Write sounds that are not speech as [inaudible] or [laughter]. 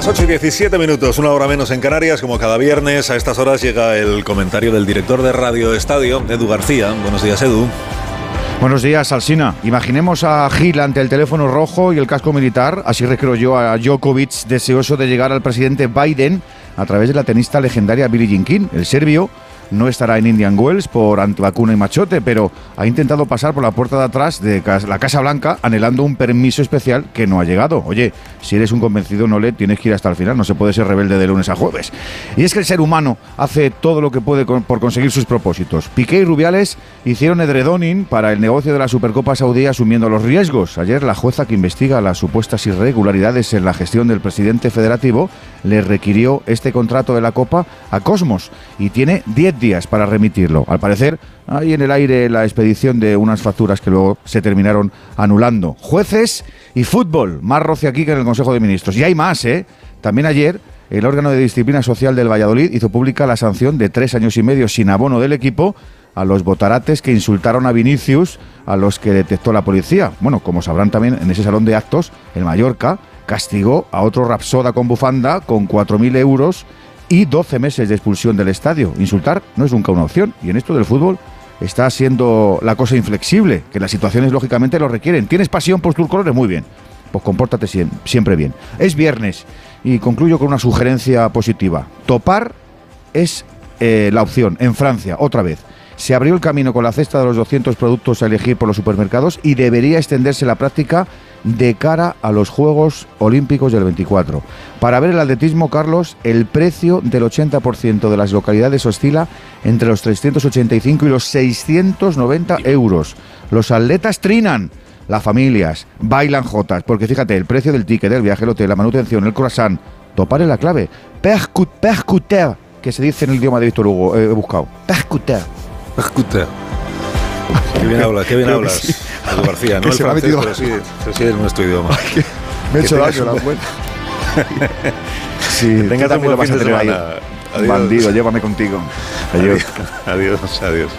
Las 8 y 17 minutos, una hora menos en Canarias, como cada viernes a estas horas llega el comentario del director de Radio Estadio, Edu García. Buenos días, Edu. Buenos días, Alsina. Imaginemos a Gil ante el teléfono rojo y el casco militar, así recreo yo a Djokovic deseoso de llegar al presidente Biden a través de la tenista legendaria Billie Jean King, el serbio no estará en Indian Wells por antivacuna y machote, pero ha intentado pasar por la puerta de atrás de la Casa Blanca anhelando un permiso especial que no ha llegado. Oye, si eres un convencido no le tienes que ir hasta el final, no se puede ser rebelde de lunes a jueves. Y es que el ser humano hace todo lo que puede por conseguir sus propósitos. Piqué y Rubiales hicieron edredoning para el negocio de la Supercopa Saudí asumiendo los riesgos. Ayer la jueza que investiga las supuestas irregularidades en la gestión del presidente federativo le requirió este contrato de la Copa a Cosmos y tiene 10 días para remitirlo. Al parecer, hay en el aire la expedición de unas facturas que luego se terminaron anulando. Jueces y fútbol, más roce aquí que en el Consejo de Ministros. Y hay más, ¿eh? También ayer el órgano de disciplina social del Valladolid hizo pública la sanción de tres años y medio sin abono del equipo a los botarates que insultaron a Vinicius, a los que detectó la policía. Bueno, como sabrán también, en ese salón de actos, en Mallorca, castigó a otro rapsoda con bufanda con 4.000 euros y 12 meses de expulsión del estadio. Insultar no es nunca una opción y en esto del fútbol está siendo la cosa inflexible, que las situaciones lógicamente lo requieren. ¿Tienes pasión por tus colores? Muy bien. Pues compórtate siempre bien. Es viernes y concluyo con una sugerencia positiva. Topar es eh, la opción en Francia, otra vez. Se abrió el camino con la cesta de los 200 productos a elegir por los supermercados y debería extenderse la práctica de cara a los Juegos Olímpicos del 24. Para ver el atletismo, Carlos, el precio del 80% de las localidades oscila entre los 385 y los 690 euros. Los atletas trinan, las familias bailan jotas, porque fíjate, el precio del ticket, del viaje, el hotel, la manutención, el croissant, topar es la clave. Percuter, que se dice en el idioma de Víctor Hugo, he buscado. Percuter. Percuter. Qué bien hablas, qué bien hablas. García, no el francés, pero sí, pero sí es nuestro idioma. me he hecho daño la cuenta. [laughs] sí, tenga también lo vas a tener ahí. Bandido, llévame contigo. Adiós. Adiós, [laughs] adiós. adiós.